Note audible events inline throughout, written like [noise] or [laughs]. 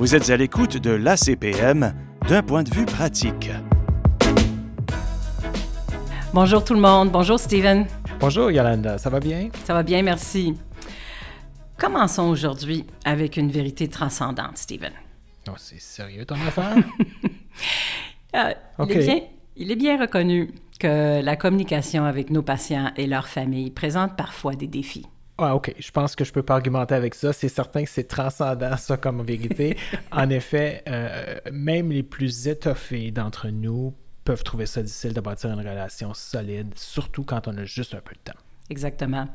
Vous êtes à l'écoute de l'ACPM d'un point de vue pratique. Bonjour tout le monde. Bonjour Steven. Bonjour Yolanda, ça va bien? Ça va bien, merci. Commençons aujourd'hui avec une vérité transcendante, Steven. Oh, c'est sérieux ton affaire? Euh, [laughs] il, est bien, il est bien reconnu que la communication avec nos patients et leurs familles présente parfois des défis. Ah, OK. Je pense que je peux pas argumenter avec ça. C'est certain que c'est transcendant, ça, comme vérité. [laughs] en effet, euh, même les plus étoffés d'entre nous peuvent trouver ça difficile de bâtir une relation solide, surtout quand on a juste un peu de temps. Exactement.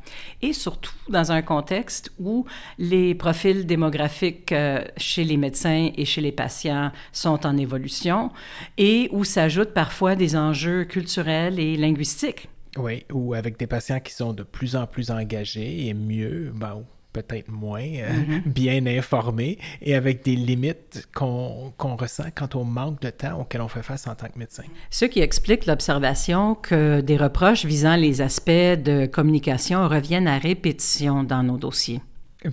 Et surtout dans un contexte où les profils démographiques euh, chez les médecins et chez les patients sont en évolution et où s'ajoutent parfois des enjeux culturels et linguistiques. Oui, ou avec des patients qui sont de plus en plus engagés et mieux, ben, peut-être moins euh, mm-hmm. [laughs] bien informés et avec des limites qu'on ressent quant au manque de temps auquel on fait face en tant que médecin. Ce qui explique l'observation que des reproches visant les aspects de communication reviennent à répétition dans nos dossiers.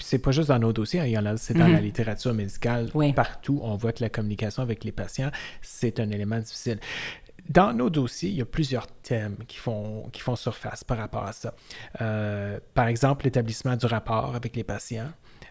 C'est pas juste dans nos dossiers, hein, c'est dans la mm-hmm. littérature médicale. Partout, on voit que la communication avec les patients, c'est un élément difficile. Dans nos dossiers, il y a plusieurs thèmes qui font, qui font surface par rapport à ça. Euh, par exemple, l'établissement du rapport avec les patients,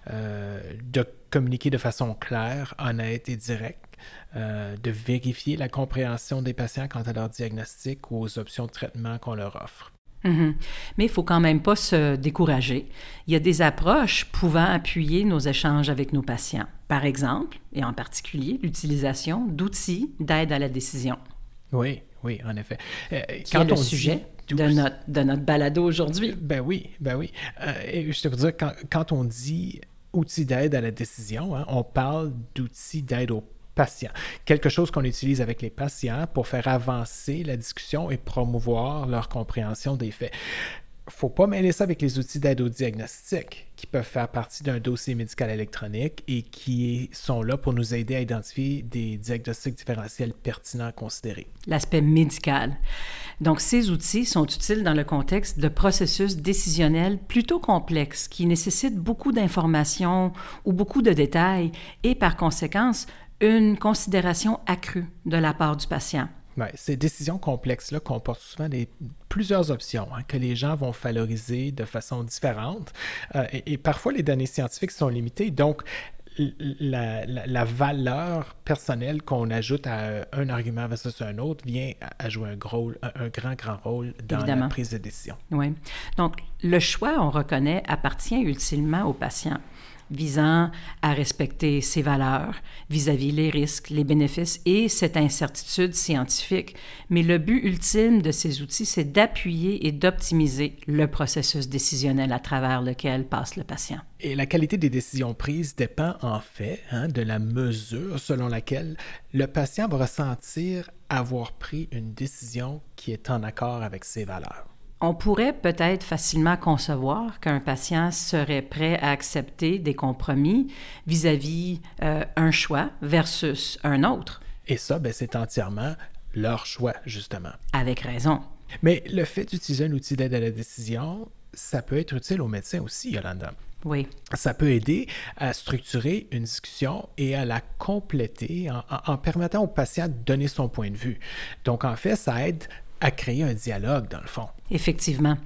euh, de communiquer de façon claire, honnête et directe, euh, de vérifier la compréhension des patients quant à leur diagnostic ou aux options de traitement qu'on leur offre. Mm-hmm. Mais il faut quand même pas se décourager. Il y a des approches pouvant appuyer nos échanges avec nos patients. Par exemple, et en particulier, l'utilisation d'outils d'aide à la décision. Oui, oui, en effet. Euh, quand est le sujet de notre, de notre balado aujourd'hui? Ben oui, ben oui. Euh, je te veux dire, quand, quand on dit outils d'aide à la décision, hein, on parle d'outils d'aide aux patients. Quelque chose qu'on utilise avec les patients pour faire avancer la discussion et promouvoir leur compréhension des faits faut pas mêler ça avec les outils d'aide au diagnostic qui peuvent faire partie d'un dossier médical électronique et qui sont là pour nous aider à identifier des diagnostics différentiels pertinents à considérer. L'aspect médical. Donc, ces outils sont utiles dans le contexte de processus décisionnels plutôt complexes qui nécessitent beaucoup d'informations ou beaucoup de détails et par conséquence une considération accrue de la part du patient. Ces décisions complexes-là comportent souvent des plusieurs options hein, que les gens vont valoriser de façon différente. Euh, et, parfois, les données scientifiques sont limitées. Donc, la, valeur personnelle qu'on ajoute à un argument versus un autre vient à jouer un, gros, un, grand, grand rôle dans la prise de décision. Oui. Donc, le choix, on reconnaît, appartient ultimement au patient visant à respecter ses valeurs vis-à-vis les risques, les bénéfices et cette incertitude scientifique. Mais le but ultime de ces outils, c'est d'appuyer et d'optimiser le processus décisionnel à travers lequel passe le patient. Et la qualité des décisions prises dépend en fait hein, de la mesure selon laquelle le patient va ressentir avoir pris une décision qui est en accord avec ses valeurs. On pourrait peut-être facilement concevoir qu'un patient serait prêt à accepter des compromis vis-à-vis euh, un choix versus un autre. Et ça, ben, c'est entièrement leur choix, justement. Avec raison. Mais le fait d'utiliser un outil d'aide à la décision, ça peut être utile aux médecins aussi, Yolanda. Oui. Ça peut aider à structurer une discussion et à la compléter en, en, permettant au patient de donner son point de vue. Donc, en fait, ça aide à créer un dialogue, dans le fond. Effectivement.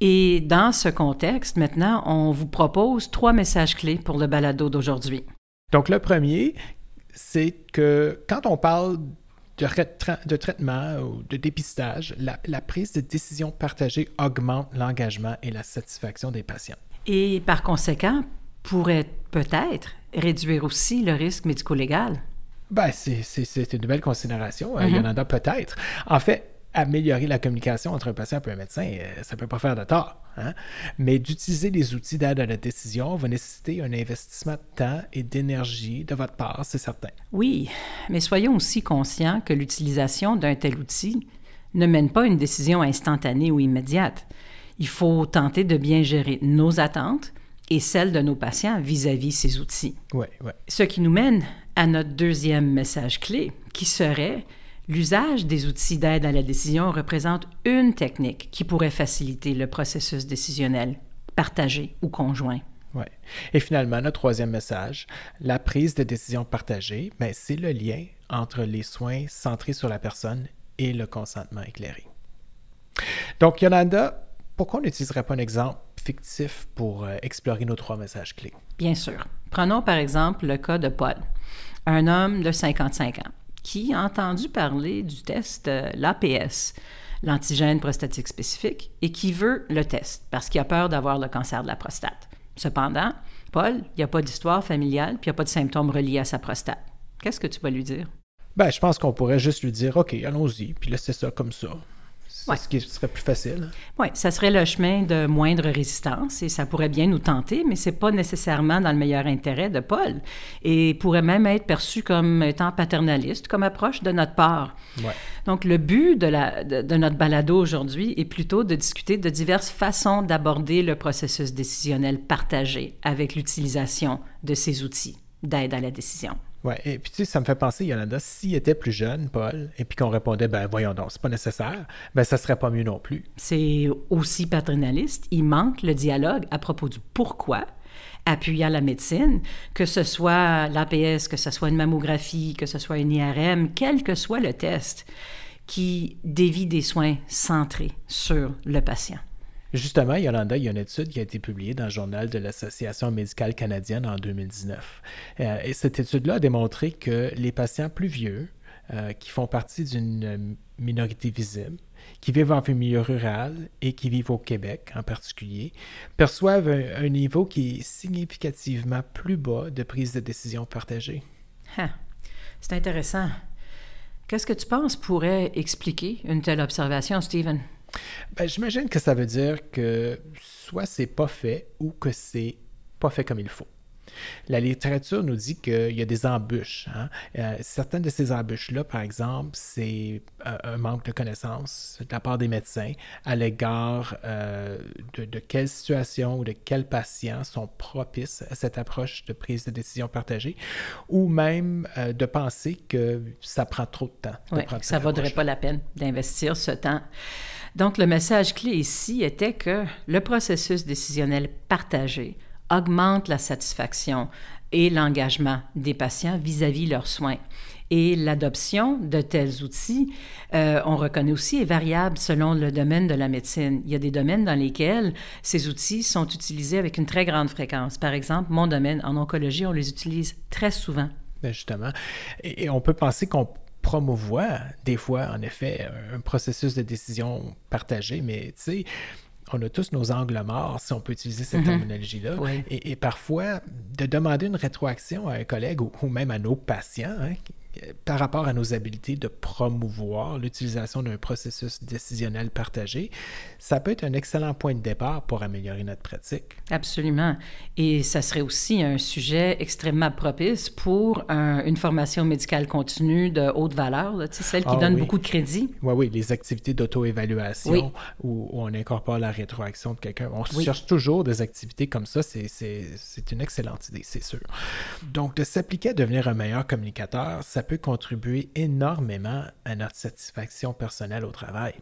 Et dans ce contexte, maintenant, on vous propose trois messages clés pour le balado d'aujourd'hui. Donc, le premier, c'est que quand on parle de, de traitement ou de dépistage, la, la prise de décision partagée augmente l'engagement et la satisfaction des patients. Et par conséquent, pourrait peut-être réduire aussi le risque médico-légal. Ben, c'est une belle considération. Hein. Il y en mm-hmm. a peut-être. En fait, améliorer la communication entre un patient et un médecin, euh, ça ne peut pas faire de tort. Hein. Mais d'utiliser les outils d'aide à la décision va nécessiter un investissement de temps et d'énergie de votre part, c'est certain. Oui, mais soyons aussi conscients que l'utilisation d'un tel outil ne mène pas une décision instantanée ou immédiate. Il faut tenter de bien gérer nos attentes et celles de nos patients vis-à-vis ces outils. Oui, oui. Ce qui nous mène à notre deuxième message clé, qui serait L'usage des outils d'aide à la décision représente une technique qui pourrait faciliter le processus décisionnel, partagé ou conjoint. Oui. Et finalement, notre troisième message, la prise de décision partagée, ben, c'est le lien entre les soins centrés sur la personne et le consentement éclairé. Donc, Yolanda, pourquoi on n'utiliserait pas un exemple fictif pour euh, explorer nos trois messages clés? Bien sûr. Prenons par exemple le cas de Paul, un homme de 55 ans qui a entendu parler du test euh, l'APS, l'antigène prostatique spécifique, et qui veut le test parce qu'il a peur d'avoir le cancer de la prostate. Cependant, Paul, il n'y a pas d'histoire familiale, puis il n'y a pas de symptômes reliés à sa prostate. Qu'est-ce que tu vas lui dire? Ben, je pense qu'on pourrait juste lui dire, OK, allons-y, puis laissez ça comme ça. C'est ce qui serait plus facile. Oui, ça serait le chemin de moindre résistance et ça pourrait bien nous tenter, mais ce n'est pas nécessairement dans le meilleur intérêt de Paul et pourrait même être perçu comme étant paternaliste, comme approche de notre part. Ouais. Donc, le but de, la, de, notre balado aujourd'hui est plutôt de discuter de diverses façons d'aborder le processus décisionnel partagé avec l'utilisation de ces outils d'aide à la décision. Oui, et puis tu sais, ça me fait penser, Yolanda, s'il était plus jeune, Paul, et puis qu'on répondait, ben voyons donc, c'est pas nécessaire, ben ça serait pas mieux non plus. C'est aussi paternaliste. Il manque le dialogue à propos du pourquoi appuyant la médecine, que ce soit l'APS, que ce soit une mammographie, que ce soit une IRM, quel que soit le test, qui dévie des soins centrés sur le patient. Justement, Yolanda, il y a une étude qui a été publiée dans le journal de l'Association médicale canadienne en 2019. Euh, et cette étude-là a démontré que les patients plus vieux, euh, qui font partie d'une minorité visible, qui vivent en milieu rural et qui vivent au Québec en particulier, perçoivent un, niveau qui est significativement plus bas de prise de décision partagée. Ah, c'est intéressant. Qu'est-ce que tu penses pourrait expliquer une telle observation, Stephen? Ben, J'imagine que ça veut dire que soit c'est pas fait ou que c'est pas fait comme il faut. La littérature nous dit qu'il y a des embûches. Hein. Euh, certaines de ces embûches-là, par exemple, c'est euh, un manque de connaissances de la part des médecins à l'égard euh, de, de quelles situations ou de quels patients sont propices à cette approche de prise de décision partagée, ou même de penser que ça prend trop de temps. Ça ne vaudrait pas la peine d'investir ce temps. Donc, le message clé ici était que le processus décisionnel partagé augmente la satisfaction et l'engagement des patients vis-à-vis leurs soins. Et l'adoption de tels outils, euh, on reconnaît aussi, est variable selon le domaine de la médecine. Il y a des domaines dans lesquels ces outils sont utilisés avec une très grande fréquence. Par exemple, mon domaine, en oncologie, on les utilise très souvent. Ben, justement. Et, on peut penser qu'on promouvoit des fois, en effet, un processus de décision partagé, mais tu sais, on a tous nos angles morts, si on peut utiliser cette mhm. terminologie-là. Et, parfois, de demander une rétroaction à un collègue ou, même à nos patients, hein, par rapport à nos habiletés de promouvoir l'utilisation d'un processus décisionnel partagé, ça peut être un excellent point de départ pour améliorer notre pratique. Absolument. Et ça serait aussi un sujet extrêmement propice pour une formation médicale continue de haute valeur, là, celle qui ah donne beaucoup de crédit. Oui, oui, les activités d'auto-évaluation où, on incorpore la rétroaction de quelqu'un. On cherche toujours des activités comme ça. C'est une excellente idée, c'est sûr. Donc, de s'appliquer à devenir un meilleur communicateur, ça peut contribuer énormément à notre satisfaction personnelle au travail.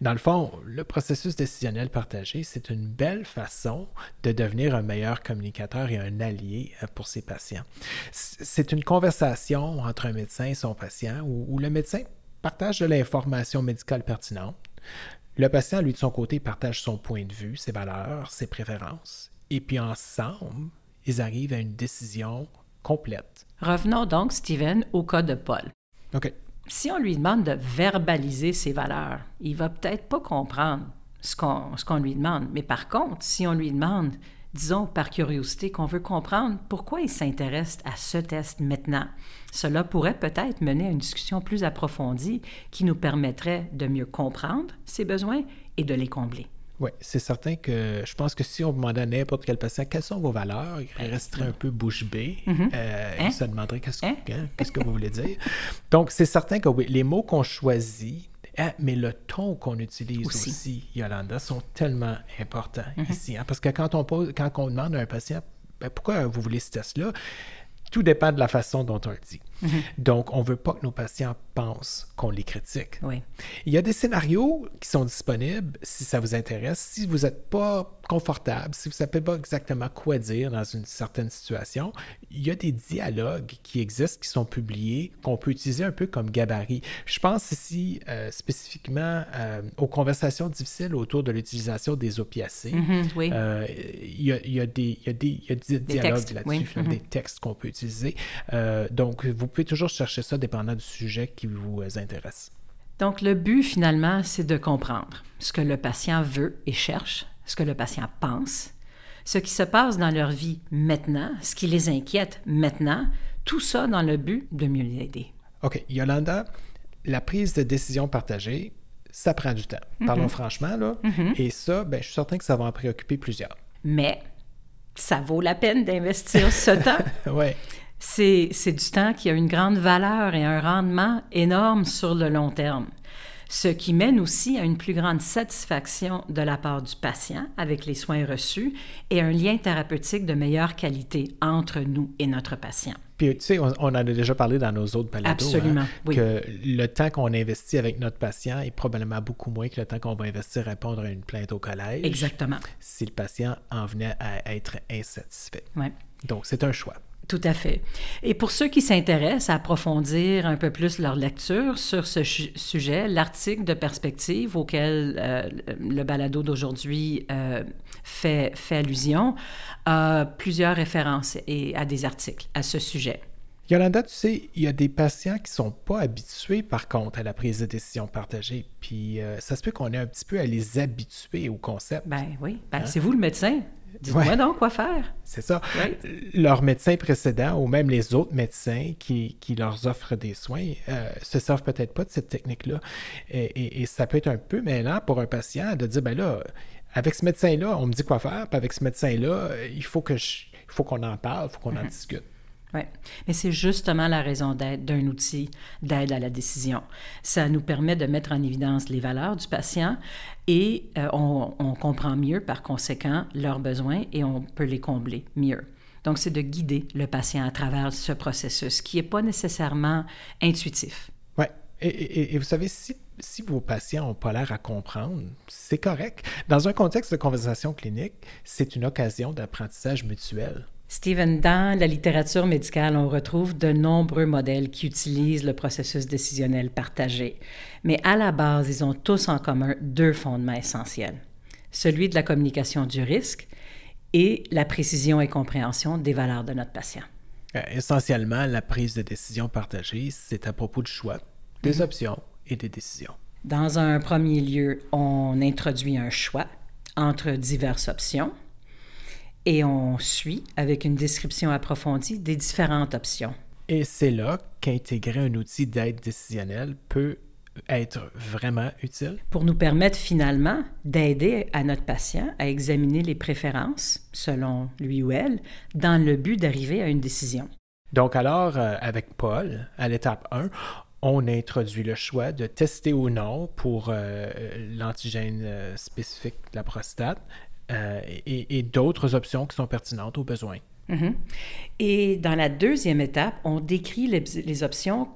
Dans le fond, le processus décisionnel partagé, c'est une belle façon de devenir un meilleur communicateur et un allié euh, pour ses patients. C'est une conversation entre un médecin et son patient où, le médecin partage de l'information médicale pertinente. Le patient, lui, de son côté, partage son point de vue, ses valeurs, ses préférences. Et puis ensemble, ils arrivent à une décision complète. Revenons donc, Steven, au cas de Paul. OK. Si on lui demande de verbaliser ses valeurs, il va peut-être pas comprendre ce qu'on lui demande. Mais par contre, si on lui demande, disons par curiosité, qu'on veut comprendre pourquoi il s'intéresse à ce test maintenant, cela pourrait peut-être mener à une discussion plus approfondie qui nous permettrait de mieux comprendre ses besoins et de les combler. Oui, c'est certain que je pense que si on demandait à n'importe quel patient quelles sont vos valeurs, il resterait un peu bouche bée. Euh, il se demanderait qu'est-ce hein? [laughs] hein, que vous voulez dire. Donc, c'est certain que oui, les mots qu'on choisit, hein, mais le ton qu'on utilise aussi. Yolanda, sont tellement importants mm-hmm. ici. parce que quand on, pose, quand on demande à un patient ben, pourquoi vous voulez ce test-là, tout dépend de la façon dont on le dit. Mhm. Donc, on ne veut pas que nos patients pensent qu'on les critique. Oui. Il y a des scénarios qui sont disponibles si ça vous intéresse. Si vous n'êtes pas confortable, si vous ne savez pas exactement quoi dire dans une certaine situation, il y a des dialogues qui existent, qui sont publiés, qu'on peut utiliser un peu comme gabarit. Je pense ici euh, spécifiquement euh, aux conversations difficiles autour de l'utilisation des opiacés. Mhm, oui. Euh, il, y a, il, y a, des, il, y a des, il y a des dialogues là-dessus, des textes qu'on peut utiliser. donc, vous pouvez toujours chercher ça dépendant du sujet qui vous intéresse. Donc, le but, finalement, c'est de comprendre ce que le patient veut et cherche, ce que le patient pense, ce qui se passe dans leur vie maintenant, ce qui les inquiète maintenant, tout ça dans le but de mieux les aider. OK. Yolanda, la prise de décision partagée, ça prend du temps. Mhm. Parlons franchement, là. Mhm. Et ça, ben, je suis certain que ça va en préoccuper plusieurs. Mais ça vaut la peine d'investir ce [laughs] temps. oui c'est du temps qui a une grande valeur et un rendement énorme sur le long terme, ce qui mène aussi à une plus grande satisfaction de la part du patient avec les soins reçus et un lien thérapeutique de meilleure qualité entre nous et notre patient. Puis, tu sais, on, en a déjà parlé dans nos autres balados. Hein, Absolument, oui. Que le temps qu'on investit avec notre patient est probablement beaucoup moins que le temps qu'on va investir à répondre à une plainte au collège. Exactement. Si le patient en venait à être insatisfait. Oui. Donc, c'est un choix. Tout à fait. Et pour ceux qui s'intéressent à approfondir un peu plus leur lecture sur ce sujet, l'article de perspective auquel euh, le balado d'aujourd'hui euh, fait, fait allusion a plusieurs références et à des articles à ce sujet. Yolanda, tu sais, il y a des patients qui sont pas habitués, par contre, à la prise de décision partagée. Puis euh, ça se peut qu'on ait un petit peu à les habituer au concept. Ben oui. Ben, hein? C'est vous le médecin. Dites-moi donc quoi faire. C'est ça. Leurs médecins précédents ou même les autres médecins qui, qui leur offrent des soins euh, se servent peut-être pas de cette technique-là. Et, ça peut être un peu mêlant pour un patient de dire, ben là, avec ce médecin-là, on me dit quoi faire, puis avec ce médecin-là, il faut que il faut qu'on en parle, il faut qu'on en mm-hmm. discute. Oui, mais c'est justement la raison d'être d'un outil d'aide à la décision. Ça nous permet de mettre en évidence les valeurs du patient et euh, on, comprend mieux par conséquent leurs besoins et on peut les combler mieux. Donc, c'est de guider le patient à travers ce processus qui n'est pas nécessairement intuitif. Oui, et, et, vous savez, si, si vos patients n'ont pas l'air à comprendre, c'est correct. Dans un contexte de conversation clinique, c'est une occasion d'apprentissage mutuel. Stephen, dans la littérature médicale, on retrouve de nombreux modèles qui utilisent le processus décisionnel partagé. Mais à la base, ils ont tous en commun deux fondements essentiels. Celui de la communication du risque et la précision et compréhension des valeurs de notre patient. Euh, essentiellement, la prise de décision partagée, c'est à propos du choix, des mhm. options et des décisions. Dans un premier lieu, on introduit un choix entre diverses options et on suit avec une description approfondie des différentes options. Et c'est là qu'intégrer un outil d'aide décisionnelle peut être vraiment utile. Pour nous permettre finalement d'aider à notre patient à examiner les préférences, selon lui ou elle, dans le but d'arriver à une décision. Donc alors, euh, avec Paul, à l'étape 1, on introduit le choix de tester ou non pour euh, l'antigène euh, spécifique de la prostate euh, et, d'autres options qui sont pertinentes aux besoins. Mhm. Et dans la deuxième étape, on décrit les, options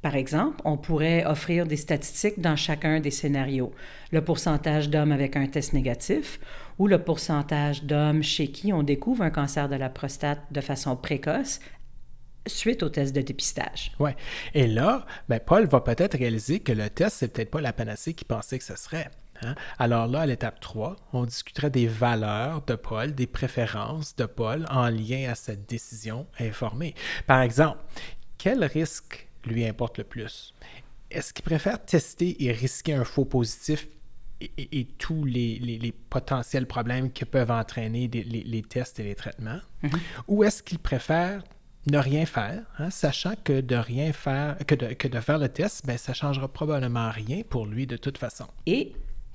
par exemple, on pourrait offrir des statistiques dans chacun des scénarios. Le pourcentage d'hommes avec un test négatif ou le pourcentage d'hommes chez qui on découvre un cancer de la prostate de façon précoce suite au test de dépistage. Oui. Et là, ben Paul va peut-être réaliser que le test, c'est peut-être pas la panacée qu'il pensait que ce serait. Hein? Alors là, à l'étape 3, on discuterait des valeurs de Paul, des préférences de Paul en lien à cette décision informée. Par exemple, quel risque lui importe le plus? Est-ce qu'il préfère tester et risquer un faux positif et, tous les, potentiels problèmes que peuvent entraîner les, tests et les traitements? Mm-hmm. Ou est-ce qu'il préfère ne rien faire, hein, sachant que de rien faire, que de, que de faire le test, ben, ça changera probablement rien pour lui de toute façon? Et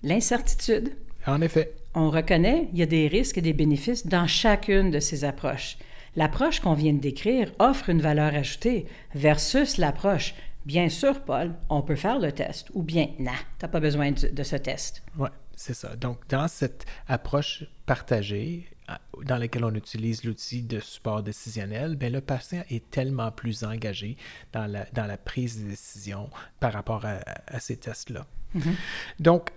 L'incertitude. En effet. On reconnaît il y a des risques et des bénéfices dans chacune de ces approches. L'approche qu'on vient de décrire offre une valeur ajoutée versus l'approche Bien sûr, Paul, on peut faire le test ou bien non, tu n'as pas besoin de, ce test. Oui, c'est ça. Donc, dans cette approche partagée, dans lequel on utilise l'outil de support décisionnel, bien, le patient est tellement plus engagé dans la, dans la prise de décision par rapport à, ces tests-là. Mm-hmm. Donc,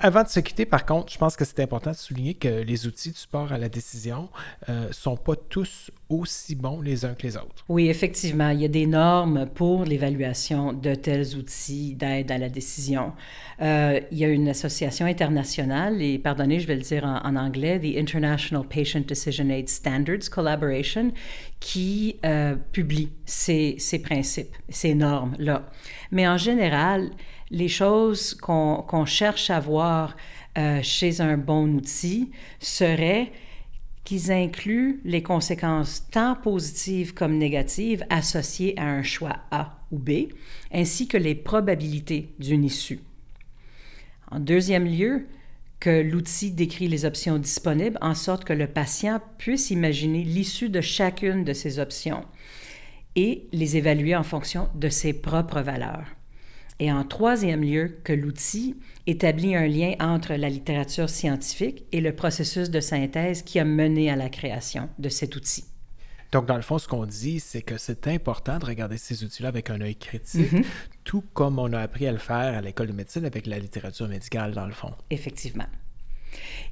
avant de se quitter, par contre, je pense que c'est important de souligner que les outils de support à la décision ne euh, sont pas tous aussi bons les uns que les autres. Oui, effectivement, il y a des normes pour l'évaluation de tels outils d'aide à la décision. Euh, il y a une association internationale, et pardonnez, je vais le dire en, anglais, the International Patient Decision Aid Standards Collaboration, qui euh, publie ces principes, ces normes-là. Mais en général, les choses qu'on cherche à voir euh, chez un bon outil seraient qu'ils incluent les conséquences tant positives comme négatives associées à un choix A ou B, ainsi que les probabilités d'une issue. En deuxième lieu, que l'outil décrit les options disponibles en sorte que le patient puisse imaginer l'issue de chacune de ces options et les évaluer en fonction de ses propres valeurs. Et en troisième lieu, que l'outil établit un lien entre la littérature scientifique et le processus de synthèse qui a mené à la création de cet outil. Donc, dans le fond, ce qu'on dit, c'est que c'est important de regarder ces outils-là avec un œil critique, mm-hmm. tout comme on a appris à le faire à l'école de médecine avec la littérature médicale, dans le fond. Effectivement.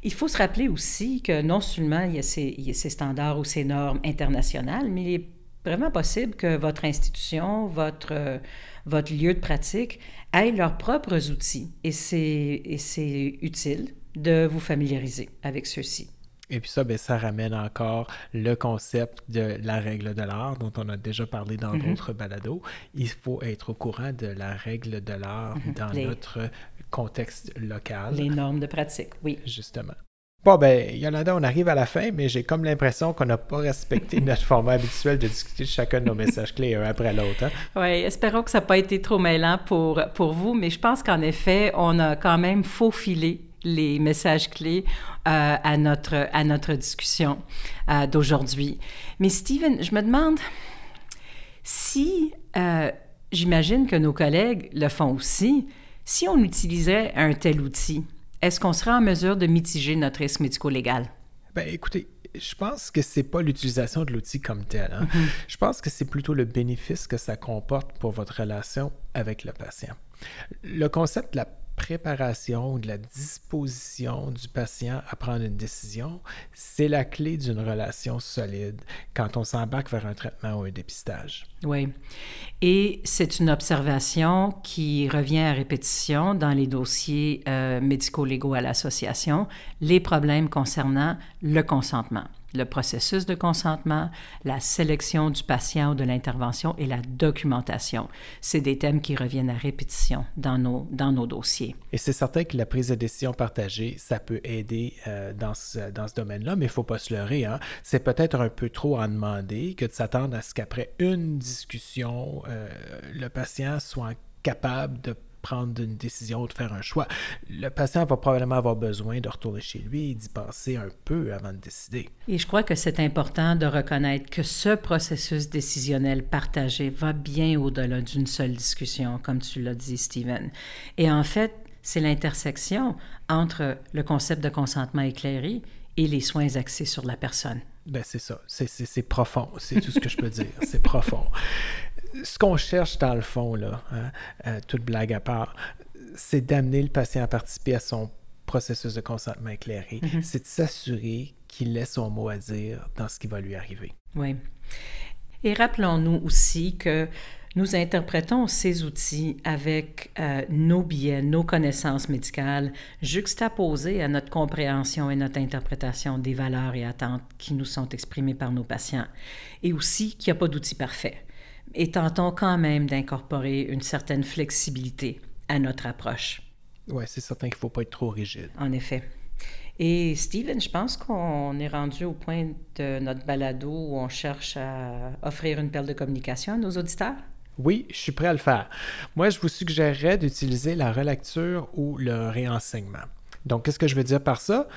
Il faut se rappeler aussi que non seulement il y a ces, il y a ces standards ou ces normes internationales, mais il est vraiment possible que votre institution, votre votre lieu de pratique aient leurs propres outils et c'est utile de vous familiariser avec ceux-ci. Et puis ça, ben, ça ramène encore le concept de la règle de l'art dont on a déjà parlé dans mm-hmm. d'autres balados. Il faut être au courant de la règle de l'art mm-hmm. dans notre contexte local. Les normes de pratique, oui. Justement. Bon, ben, Yolanda, on arrive à la fin, mais j'ai comme l'impression qu'on n'a pas respecté [laughs] notre format habituel de discuter chacun de nos messages clés un après l'autre. Hein. Oui, espérons que ça n'a pas été trop mêlant pour, pour vous, mais je pense qu'en effet, on a quand même faufilé les messages clés euh, à, notre, à notre discussion euh, d'aujourd'hui. Mais Steven, je me demande si, euh, j'imagine que nos collègues le font aussi, si on utilisait un tel outil, est-ce qu'on serait en mesure de mitiger notre risque médico-légal? Ben, écoutez, je pense que c'est pas l'utilisation de l'outil comme tel. Hein. Mm-hmm. Je pense que c'est plutôt le bénéfice que ça comporte pour votre relation avec le patient. Le concept de la préparation de la disposition du patient à prendre une décision, c'est la clé d'une relation solide quand on s'embarque vers un traitement ou un dépistage. Oui. Et c'est une observation qui revient à répétition dans les dossiers euh, médico-légaux à l'association, les problèmes concernant le consentement le processus de consentement, la sélection du patient ou de l'intervention et la documentation. C'est des thèmes qui reviennent à répétition dans nos, dans nos dossiers. Et c'est certain que la prise de décision partagée, ça peut aider euh, dans ce, dans ce domaine-là, mais il ne faut pas se leurrer. Hein? C'est peut-être un peu trop en demander que de s'attendre à ce qu'après une discussion, euh, le patient soit capable de prendre une décision ou de faire un choix. Le patient va probablement avoir besoin de retourner chez lui et d'y penser un peu avant de décider. Et je crois que c'est important de reconnaître que ce processus décisionnel partagé va bien au-delà d'une seule discussion, comme tu l'as dit, Stephen. Et en fait, c'est l'intersection entre le concept de consentement éclairé et les soins axés sur la personne. Ben c'est ça, c'est profond, c'est tout ce que je peux dire, c'est profond ce qu'on cherche dans le fond, là, hein, euh, toute blague à part, c'est d'amener le patient à participer à son processus de consentement éclairé. Mm-hmm. C'est de s'assurer qu'il ait son mot à dire dans ce qui va lui arriver. Oui. Et rappelons-nous aussi que nous interprétons ces outils avec euh, nos biais, nos connaissances médicales, juxtaposées à notre compréhension et notre interprétation des valeurs et attentes qui nous sont exprimées par nos patients, et aussi qu'il n'y a pas d'outil parfait et tentons quand même d'incorporer une certaine flexibilité à notre approche. Oui, c'est certain qu'il ne faut pas être trop rigide. En effet. Et Steven, je pense qu'on est rendu au point de notre balado où on cherche à offrir une perle de communication à nos auditeurs. Oui, je suis prêt à le faire. Moi, je vous suggérerais d'utiliser la relecture ou le réenseignement. Donc, qu'est-ce que je veux dire par ça?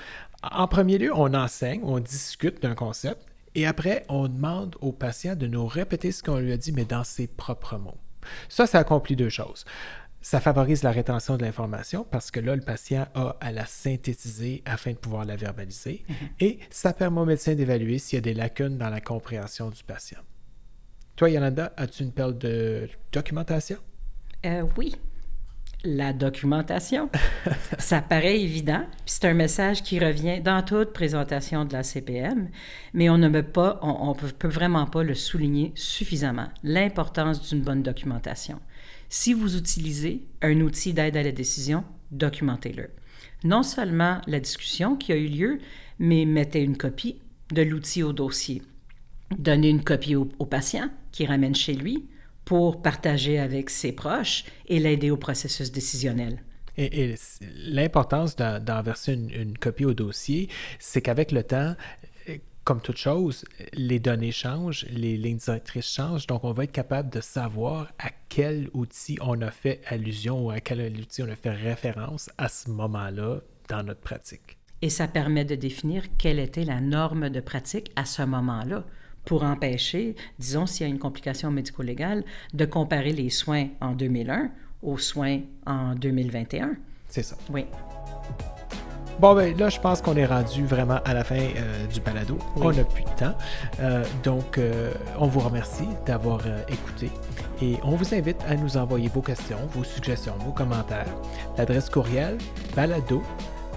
En premier lieu, on enseigne, on discute d'un concept et après, on demande au patient de nous répéter ce qu'on lui a dit, mais dans ses propres mots. Ça, ça accomplit deux choses. Ça favorise la rétention de l'information parce que là, le patient a à la synthétiser afin de pouvoir la verbaliser. Mhm. Et ça permet au médecin d'évaluer s'il y a des lacunes dans la compréhension du patient. Toi, Yolanda, as-tu une perle de documentation? Euh, oui. La documentation. [laughs] ça paraît évident, puis c'est un message qui revient dans toute présentation de la CPM, mais on ne peut pas, on, on peut vraiment pas le souligner suffisamment, l'importance d'une bonne documentation. Si vous utilisez un outil d'aide à la décision, documentez-le. Non seulement la discussion qui a eu lieu, mais mettez une copie de l'outil au dossier. Donnez une copie au, patient qui ramène chez lui pour partager avec ses proches et l'aider au processus décisionnel. Et, l'importance d'en verser une, copie au dossier, c'est qu'avec le temps, comme toute chose, les données changent, les lignes directrices changent, donc on va être capable de savoir à quel outil on a fait allusion ou à quel outil on a fait référence à ce moment-là dans notre pratique. Et ça permet de définir quelle était la norme de pratique à ce moment-là pour empêcher, disons s'il y a une complication médico-légale, de comparer les soins en 2001 aux soins en 2021. C'est ça. Oui. Bon, ben là, je pense qu'on est rendu vraiment à la fin euh, du balado. On n'a plus de temps. Euh, donc, euh, on vous remercie d'avoir écouté et on vous invite à nous envoyer vos questions, vos suggestions, vos commentaires. L'adresse courriel balado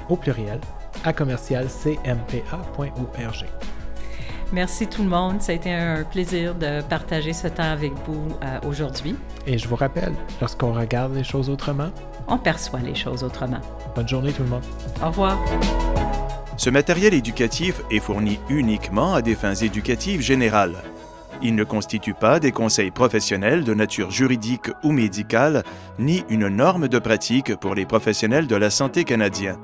au pluriel à commercialcmpa.org. Merci tout le monde. Ça a été un plaisir de partager ce temps avec vous aujourd'hui. Et je vous rappelle, lorsqu'on regarde les choses autrement, on perçoit les choses autrement. Bonne journée tout le monde. Au revoir. Ce matériel éducatif est fourni uniquement à des fins éducatives générales. Il ne constitue pas des conseils professionnels de nature juridique ou médicale, ni une norme de pratique pour les professionnels de la santé canadiens.